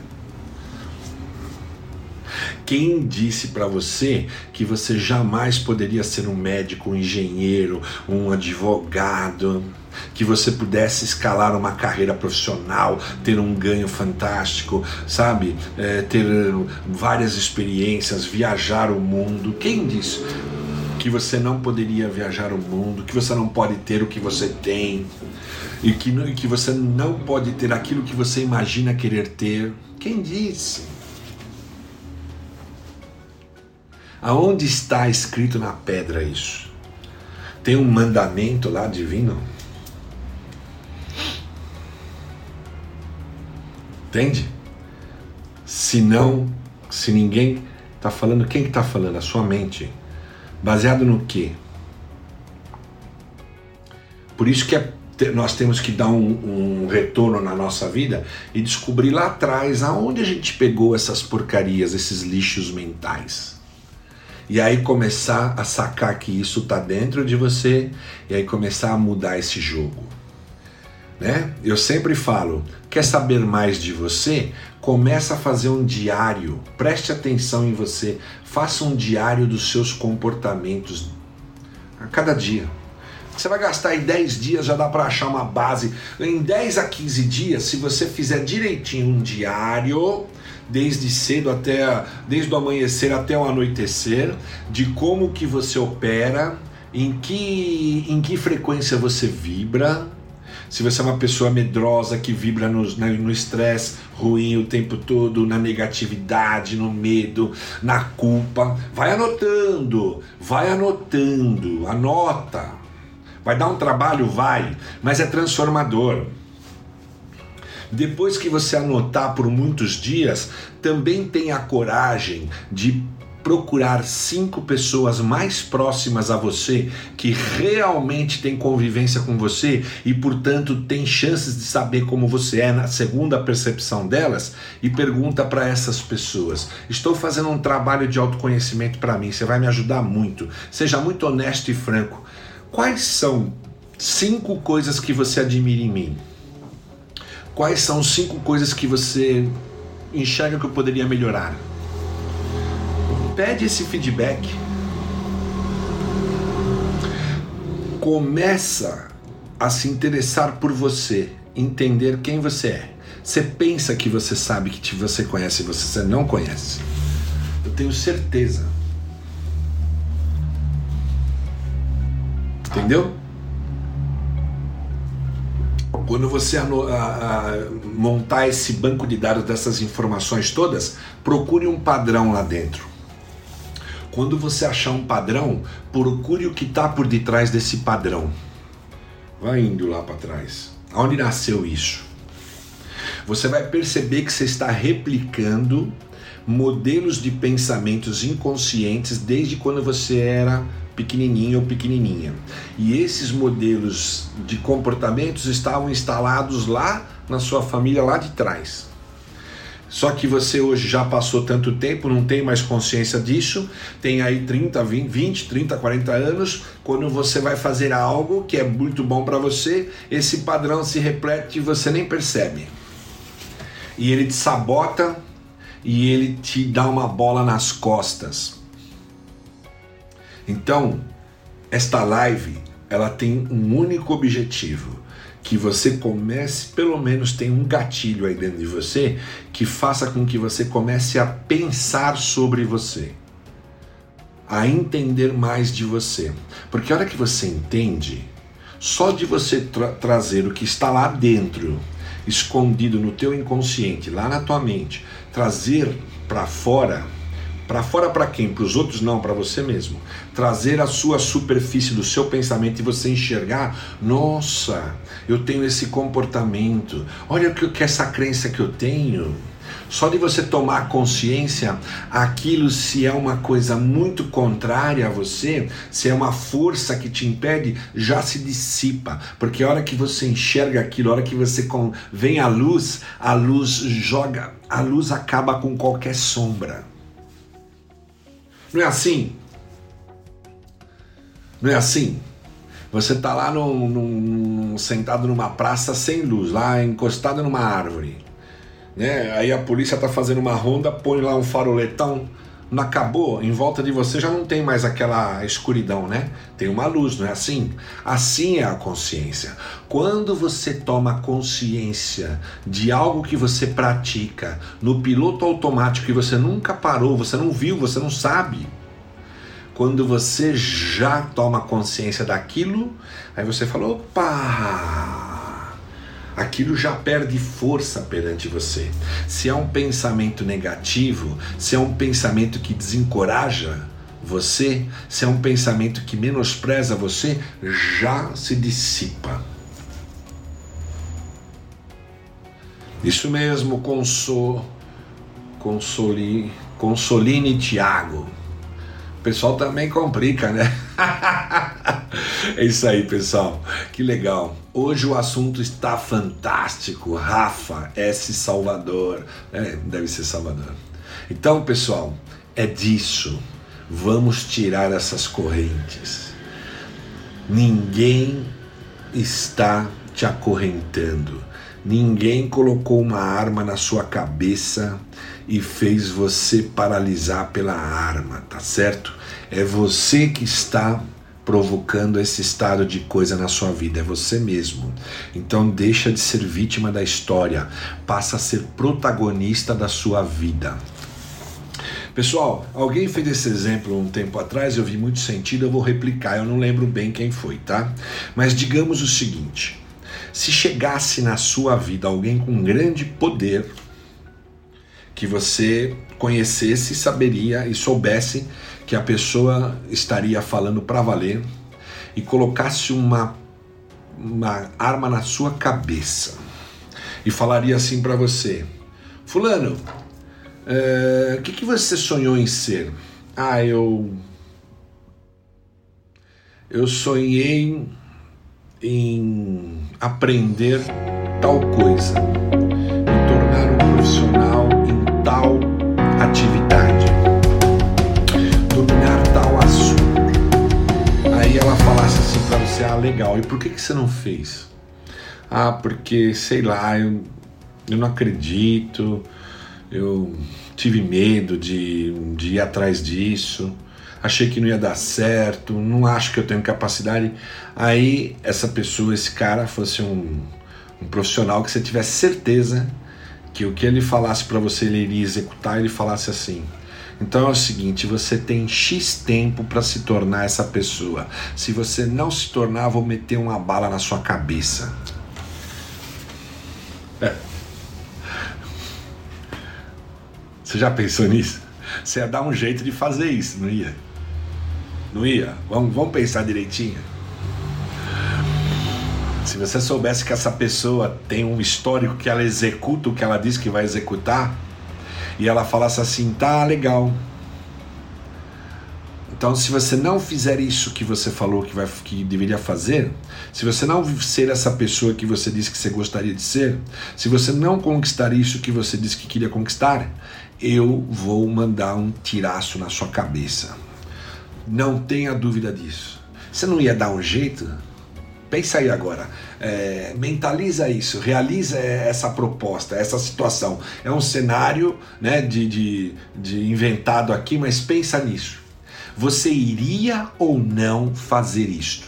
Quem disse para você que você jamais poderia ser um médico, um engenheiro, um advogado? Que você pudesse escalar uma carreira profissional, ter um ganho fantástico, sabe? É, ter várias experiências, viajar o mundo. Quem disse que você não poderia viajar o mundo, que você não pode ter o que você tem e que, e que você não pode ter aquilo que você imagina querer ter? Quem disse? Aonde está escrito na pedra isso? Tem um mandamento lá divino? Entende? Se não, se ninguém está falando, quem está que tá falando? A sua mente. Baseado no quê? Por isso que é, nós temos que dar um, um, retorno na nossa vida e descobrir lá atrás aonde a gente pegou essas porcarias, esses lixos mentais. E aí começar a sacar que isso está dentro de você e aí começar a mudar esse jogo. Né? Eu sempre falo, quer saber mais de você? Começa a fazer um diário, preste atenção em você, faça um diário dos seus comportamentos a cada dia. Você vai gastar em 10 dias, já dá para achar uma base. Em 10 a 15 dias, se você fizer direitinho um diário, desde cedo até desde o amanhecer até o anoitecer, de como que você opera, em que em que frequência você vibra, se você é uma pessoa medrosa que vibra no estresse ruim o tempo todo, na negatividade, no medo, na culpa, vai anotando, vai anotando, anota. Vai dar um trabalho? Vai, mas é transformador. Depois que você anotar por muitos dias, também tenha a coragem de procurar cinco pessoas mais próximas a você que realmente têm convivência com você e, portanto, tem chances de saber como você é na segunda percepção delas e pergunta para essas pessoas: Estou fazendo um trabalho de autoconhecimento para mim, você vai me ajudar muito. Seja muito honesto e franco. Quais são cinco coisas que você admira em mim? Quais são cinco coisas que você enxerga que eu poderia melhorar? Pede esse feedback. Começa a se interessar por você, entender quem você é. Você pensa que você sabe que você conhece e você não conhece. Eu tenho certeza. Entendeu? Quando você a, a, montar esse banco de dados dessas informações todas, procure um padrão lá dentro. Quando você achar um padrão, procure o que está por detrás desse padrão. Vai indo lá para trás. Onde nasceu isso? Você vai perceber que você está replicando modelos de pensamentos inconscientes desde quando você era pequenininho ou pequenininha. E esses modelos de comportamentos estavam instalados lá na sua família lá de trás. Só que você hoje já passou tanto tempo, não tem mais consciência disso, tem aí 30, 20, 20 30, 40 anos, quando você vai fazer algo que é muito bom para você, esse padrão se repete e você nem percebe. E ele te sabota e ele te dá uma bola nas costas. Então, esta live, ela tem um único objetivo, que você comece, pelo menos tem um gatilho aí dentro de você que faça com que você comece a pensar sobre você, a entender mais de você. Porque a hora que você entende, só de você tra trazer o que está lá dentro, escondido no teu inconsciente, lá na tua mente, trazer para fora, para fora para quem? Para os outros não, para você mesmo. Trazer a sua superfície do seu pensamento e você enxergar, nossa, eu tenho esse comportamento. Olha o que, essa crença que eu tenho. Só de você tomar consciência, aquilo se é uma coisa muito contrária a você, se é uma força que te impede, já se dissipa. Porque a hora que você enxerga aquilo, a hora que você vem à luz, a luz joga, a luz acaba com qualquer sombra. Não é assim? Não é assim? Você tá lá no, sentado numa praça sem luz, lá encostado numa árvore. Né? Aí a polícia tá fazendo uma ronda, põe lá um faroletão não acabou, em volta de você já não tem mais aquela escuridão, né? Tem uma luz, não é assim? Assim é a consciência. Quando você toma consciência de algo que você pratica no piloto automático que você nunca parou, você não viu, você não sabe. Quando você já toma consciência daquilo, aí você fala: opa! aquilo já perde força perante você. Se é um pensamento negativo, se é um pensamento que desencoraja você, se é um pensamento que menospreza você, já se dissipa. Isso mesmo, console, consoli, Consoline Tiago. Pessoal também complica, né? é isso aí, pessoal. Que legal. Hoje o assunto está fantástico. Rafa S. Salvador. É, deve ser Salvador. Então, pessoal, é disso. Vamos tirar essas correntes. Ninguém está te acorrentando. Ninguém colocou uma arma na sua cabeça e fez você paralisar pela arma, tá certo? É você que está provocando esse estado de coisa na sua vida, é você mesmo. Então deixa de ser vítima da história, passa a ser protagonista da sua vida. Pessoal, alguém fez esse exemplo um tempo atrás, eu vi muito sentido, eu vou replicar, eu não lembro bem quem foi, tá? Mas digamos o seguinte: se chegasse na sua vida alguém com grande poder, que você conhecesse, saberia e soubesse que a pessoa estaria falando para valer e colocasse uma, uma arma na sua cabeça e falaria assim para você: Fulano, é, o que, que você sonhou em ser? Ah, eu. Eu sonhei em aprender tal coisa, legal, e por que, que você não fez? Ah, porque sei lá, eu, eu não acredito, eu tive medo de, de ir atrás disso, achei que não ia dar certo, não acho que eu tenho capacidade. Aí essa pessoa, esse cara, fosse um, um profissional que você tivesse certeza que o que ele falasse para você ele iria executar, ele falasse assim: então é o seguinte, você tem X tempo para se tornar essa pessoa. Se você não se tornar, vou meter uma bala na sua cabeça. É. Você já pensou nisso? Você ia dar um jeito de fazer isso, não ia? Não ia? Vamos, vamos pensar direitinho. Se você soubesse que essa pessoa tem um histórico que ela executa o que ela diz que vai executar, e ela falasse assim: tá legal. Então, se você não fizer isso que você falou que, vai, que deveria fazer, se você não ser essa pessoa que você disse que você gostaria de ser, se você não conquistar isso que você disse que queria conquistar, eu vou mandar um tiraço na sua cabeça. Não tenha dúvida disso. Você não ia dar um jeito? Pensa aí agora, é, mentaliza isso, realiza essa proposta, essa situação. É um cenário né, de, de, de inventado aqui, mas pensa nisso. Você iria ou não fazer isto?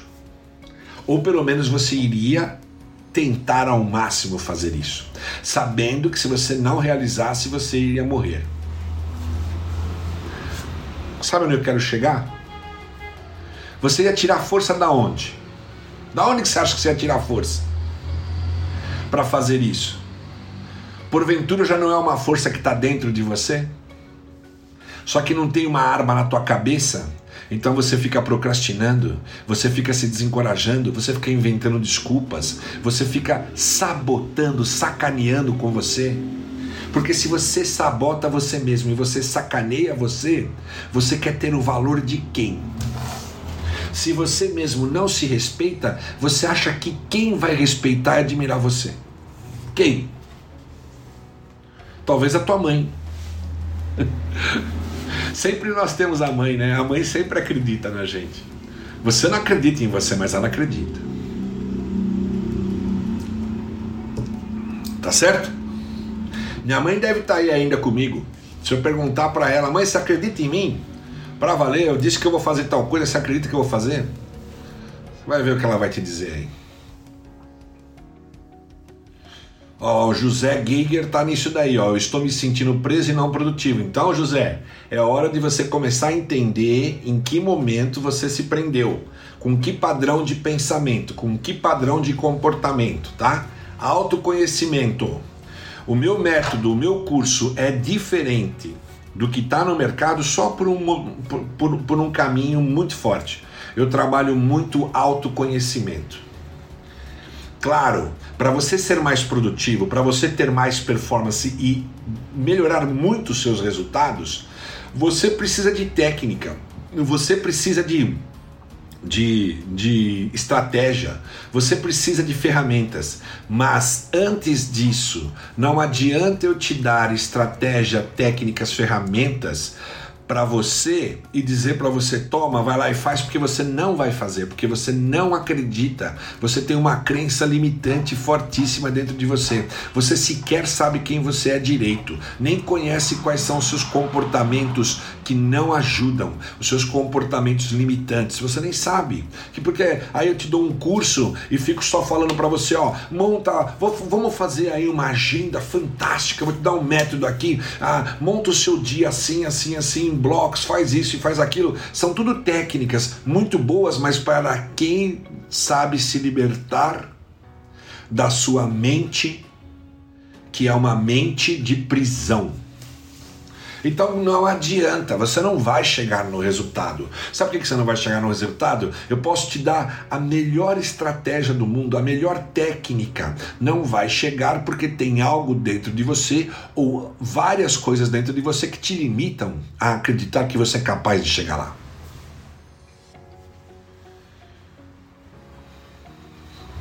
Ou pelo menos você iria tentar ao máximo fazer isso, sabendo que se você não realizasse, você iria morrer. Sabe onde eu quero chegar? Você ia tirar força da onde? Da onde que você acha que você ia tirar força para fazer isso? Porventura já não é uma força que está dentro de você? Só que não tem uma arma na tua cabeça? Então você fica procrastinando, você fica se desencorajando, você fica inventando desculpas, você fica sabotando, sacaneando com você. Porque se você sabota você mesmo e você sacaneia você, você quer ter o valor de quem? Se você mesmo não se respeita, você acha que quem vai respeitar e admirar você? Quem? Talvez a tua mãe. sempre nós temos a mãe, né? A mãe sempre acredita na gente. Você não acredita em você, mas ela acredita. Tá certo? Minha mãe deve estar tá aí ainda comigo. Se eu perguntar para ela, mãe, você acredita em mim? Para valer, eu disse que eu vou fazer tal coisa, você acredita que eu vou fazer? Vai ver o que ela vai te dizer aí. Ó, o José Giger tá nisso daí, ó. Eu estou me sentindo preso e não produtivo. Então, José, é hora de você começar a entender em que momento você se prendeu, com que padrão de pensamento, com que padrão de comportamento, tá? Autoconhecimento. O meu método, o meu curso é diferente do que está no mercado só por um, por, por, por um caminho muito forte. Eu trabalho muito autoconhecimento. Claro, para você ser mais produtivo, para você ter mais performance e melhorar muito os seus resultados, você precisa de técnica, você precisa de de, de estratégia, você precisa de ferramentas, mas antes disso, não adianta eu te dar estratégia, técnicas, ferramentas para você e dizer para você toma, vai lá e faz porque você não vai fazer, porque você não acredita. Você tem uma crença limitante fortíssima dentro de você. Você sequer sabe quem você é direito, nem conhece quais são os seus comportamentos que não ajudam, os seus comportamentos limitantes. Você nem sabe. Que porque aí eu te dou um curso e fico só falando para você, ó, monta, vamos fazer aí uma agenda fantástica, vou te dar um método aqui, ah, monta o seu dia assim, assim, assim blocos, faz isso e faz aquilo. São tudo técnicas muito boas, mas para quem sabe se libertar da sua mente, que é uma mente de prisão. Então não adianta, você não vai chegar no resultado. Sabe por que você não vai chegar no resultado? Eu posso te dar a melhor estratégia do mundo, a melhor técnica. Não vai chegar porque tem algo dentro de você ou várias coisas dentro de você que te limitam a acreditar que você é capaz de chegar lá.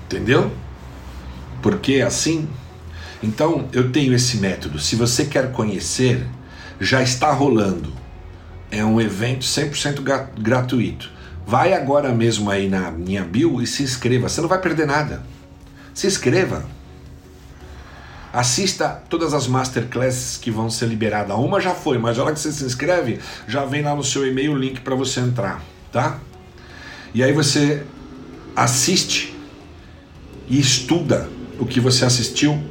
Entendeu? Porque assim. Então eu tenho esse método. Se você quer conhecer, já está rolando. É um evento 100% gratuito. Vai agora mesmo aí na minha bio e se inscreva. Você não vai perder nada. Se inscreva. Assista todas as masterclasses que vão ser liberadas. Uma já foi, mas na hora que você se inscreve, já vem lá no seu e-mail o link para você entrar, tá? E aí você assiste e estuda o que você assistiu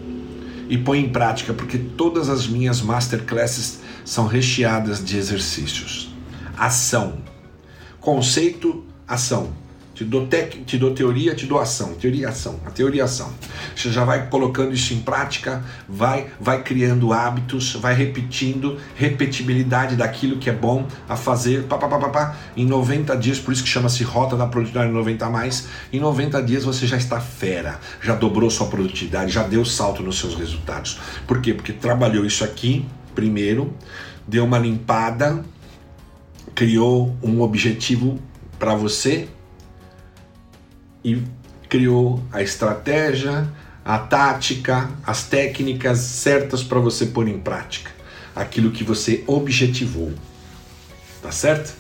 e põe em prática, porque todas as minhas masterclasses são recheadas de exercícios. Ação. Conceito, ação. Te dou, tec, te dou teoria, te dou ação. Teoria ação. A teoria ação. Você já vai colocando isso em prática, vai, vai criando hábitos, vai repetindo, repetibilidade daquilo que é bom a fazer. Pá, pá, pá, pá, pá. Em 90 dias, por isso que chama-se Rota da Produtividade 90 mais. Em 90 dias você já está fera, já dobrou sua produtividade, já deu salto nos seus resultados. Por quê? Porque trabalhou isso aqui primeiro, deu uma limpada, criou um objetivo para você e criou a estratégia, a tática, as técnicas certas para você pôr em prática aquilo que você objetivou. Tá certo?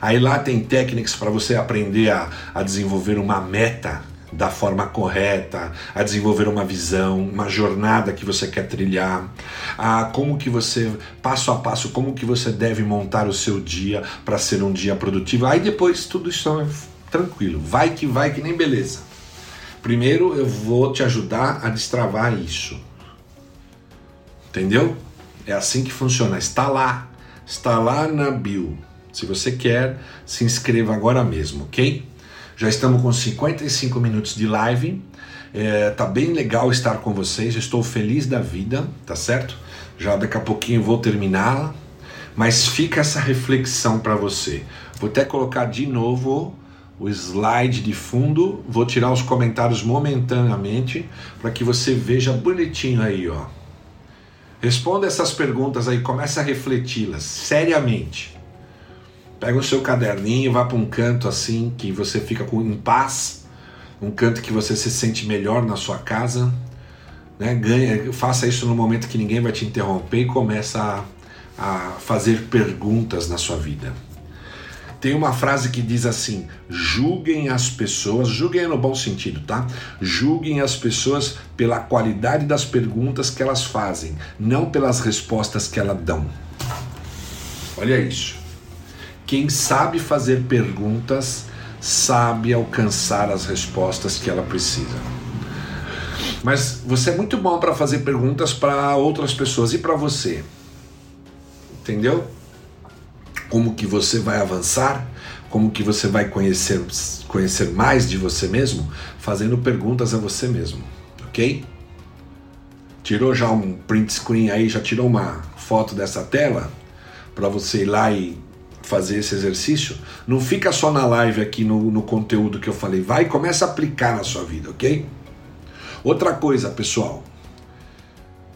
Aí lá tem técnicas para você aprender a, a desenvolver uma meta da forma correta, a desenvolver uma visão, uma jornada que você quer trilhar, a como que você passo a passo como que você deve montar o seu dia para ser um dia produtivo. Aí depois tudo isso é tranquilo, vai que vai que nem beleza. Primeiro eu vou te ajudar a destravar isso. Entendeu? É assim que funciona. Está lá, está lá na bio. Se você quer, se inscreva agora mesmo, ok? Já estamos com 55 minutos de live. É, tá bem legal estar com vocês. Estou feliz da vida, tá certo? Já daqui a pouquinho vou terminá-la, mas fica essa reflexão para você. Vou até colocar de novo o slide de fundo, vou tirar os comentários momentaneamente para que você veja bonitinho aí, ó. Responda essas perguntas aí, comece a refleti-las seriamente. Pega o seu caderninho, vá para um canto assim que você fica com, em paz, um canto que você se sente melhor na sua casa. Né? Ganha, faça isso no momento que ninguém vai te interromper e começa a, a fazer perguntas na sua vida. Tem uma frase que diz assim: julguem as pessoas, julguem no bom sentido, tá? Julguem as pessoas pela qualidade das perguntas que elas fazem, não pelas respostas que elas dão. Olha isso. Quem sabe fazer perguntas sabe alcançar as respostas que ela precisa. Mas você é muito bom para fazer perguntas para outras pessoas e para você. Entendeu? Como que você vai avançar? Como que você vai conhecer conhecer mais de você mesmo fazendo perguntas a você mesmo, OK? Tirou já um print screen aí, já tirou uma foto dessa tela para você ir lá e fazer esse exercício? Não fica só na live aqui no, no conteúdo que eu falei, vai e começa a aplicar na sua vida, ok? Outra coisa, pessoal,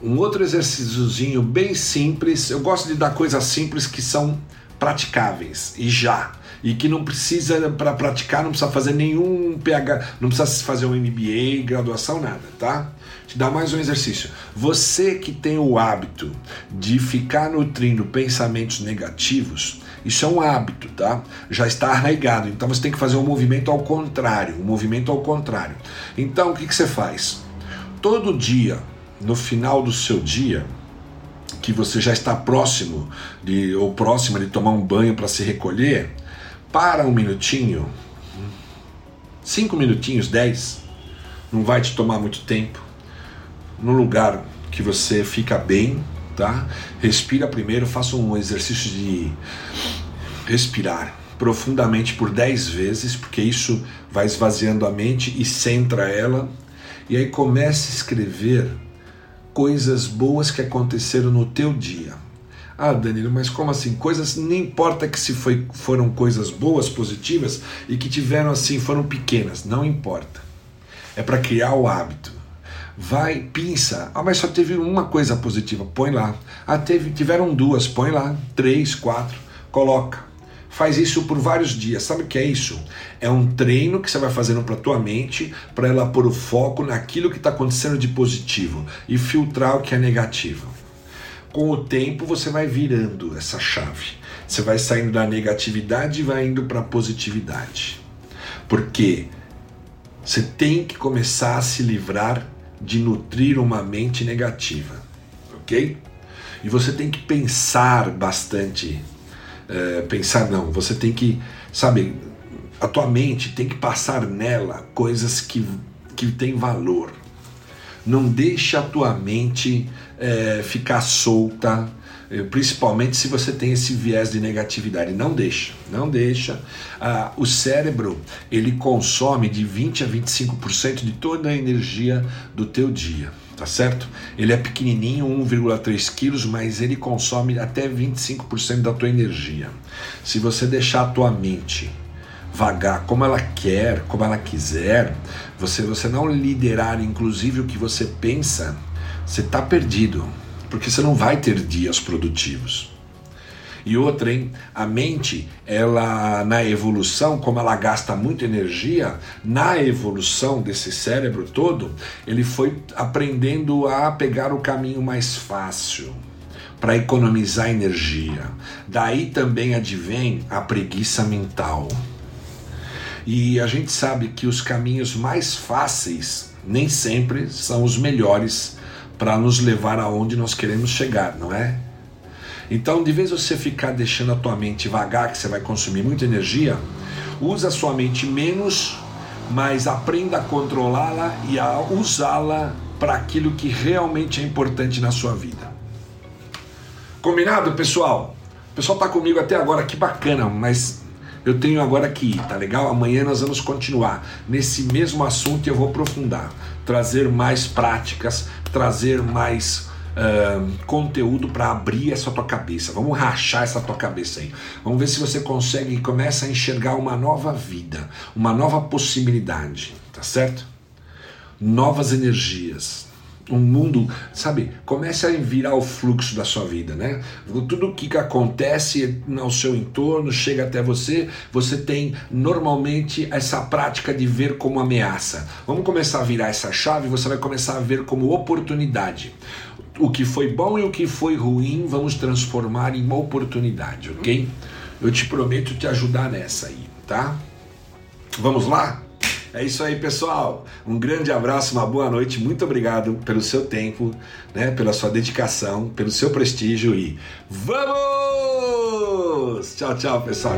um outro exercíciozinho bem simples. Eu gosto de dar coisas simples que são praticáveis e já. E que não precisa, para praticar, não precisa fazer nenhum PH, não precisa fazer um MBA, graduação, nada, tá? Te dá mais um exercício. Você que tem o hábito de ficar nutrindo pensamentos negativos, isso é um hábito, tá? Já está arraigado. Então você tem que fazer um movimento ao contrário, um movimento ao contrário. Então o que, que você faz? Todo dia, no final do seu dia, que você já está próximo de ou próxima de tomar um banho para se recolher, para um minutinho, cinco minutinhos, dez, não vai te tomar muito tempo, no lugar que você fica bem, tá? Respira primeiro, faça um exercício de respirar profundamente por 10 vezes, porque isso vai esvaziando a mente e centra ela. E aí comece a escrever coisas boas que aconteceram no teu dia. Ah, Danilo, mas como assim? Coisas, não importa que se foi, foram coisas boas, positivas e que tiveram assim, foram pequenas, não importa. É para criar o hábito. Vai, pinça. Ah, mas só teve uma coisa positiva, põe lá. Ah, teve, tiveram duas, põe lá. Três, quatro, coloca. Faz isso por vários dias. Sabe o que é isso? É um treino que você vai fazendo para tua mente, para ela pôr o foco naquilo que está acontecendo de positivo e filtrar o que é negativo. Com o tempo você vai virando essa chave. Você vai saindo da negatividade e vai indo para a positividade. Porque você tem que começar a se livrar de nutrir uma mente negativa, ok? E você tem que pensar bastante é, pensar, não. Você tem que, sabe, a tua mente tem que passar nela coisas que, que têm valor. Não deixa a tua mente é, ficar solta, principalmente se você tem esse viés de negatividade. Não deixa, não deixa. Ah, o cérebro ele consome de 20 a 25% de toda a energia do teu dia tá certo? Ele é pequenininho, 1,3 quilos, mas ele consome até 25% da tua energia. Se você deixar a tua mente vagar como ela quer, como ela quiser, você, você não liderar inclusive o que você pensa, você está perdido, porque você não vai ter dias produtivos. E outra, hein? A mente, ela na evolução, como ela gasta muita energia, na evolução desse cérebro todo, ele foi aprendendo a pegar o caminho mais fácil para economizar energia. Daí também advém a preguiça mental. E a gente sabe que os caminhos mais fáceis nem sempre são os melhores para nos levar aonde nós queremos chegar, não é? Então, de vez você ficar deixando a tua mente vagar, que você vai consumir muita energia, usa a sua mente menos, mas aprenda a controlá-la e a usá-la para aquilo que realmente é importante na sua vida. Combinado, pessoal? O pessoal tá comigo até agora, que bacana, mas eu tenho agora que ir, tá legal? Amanhã nós vamos continuar nesse mesmo assunto e eu vou aprofundar, trazer mais práticas, trazer mais uh, conteúdo para abrir essa tua cabeça. Vamos rachar essa tua cabeça aí. Vamos ver se você consegue e começa a enxergar uma nova vida, uma nova possibilidade, tá certo? Novas energias, um mundo, sabe, comece a virar o fluxo da sua vida, né? Tudo o que acontece ao seu entorno chega até você, você tem normalmente essa prática de ver como ameaça. Vamos começar a virar essa chave, você vai começar a ver como oportunidade o que foi bom e o que foi ruim, vamos transformar em uma oportunidade, ok? Eu te prometo te ajudar nessa aí, tá? Vamos lá? É isso aí, pessoal. Um grande abraço, uma boa noite. Muito obrigado pelo seu tempo, né, pela sua dedicação, pelo seu prestígio e vamos! Tchau, tchau, pessoal.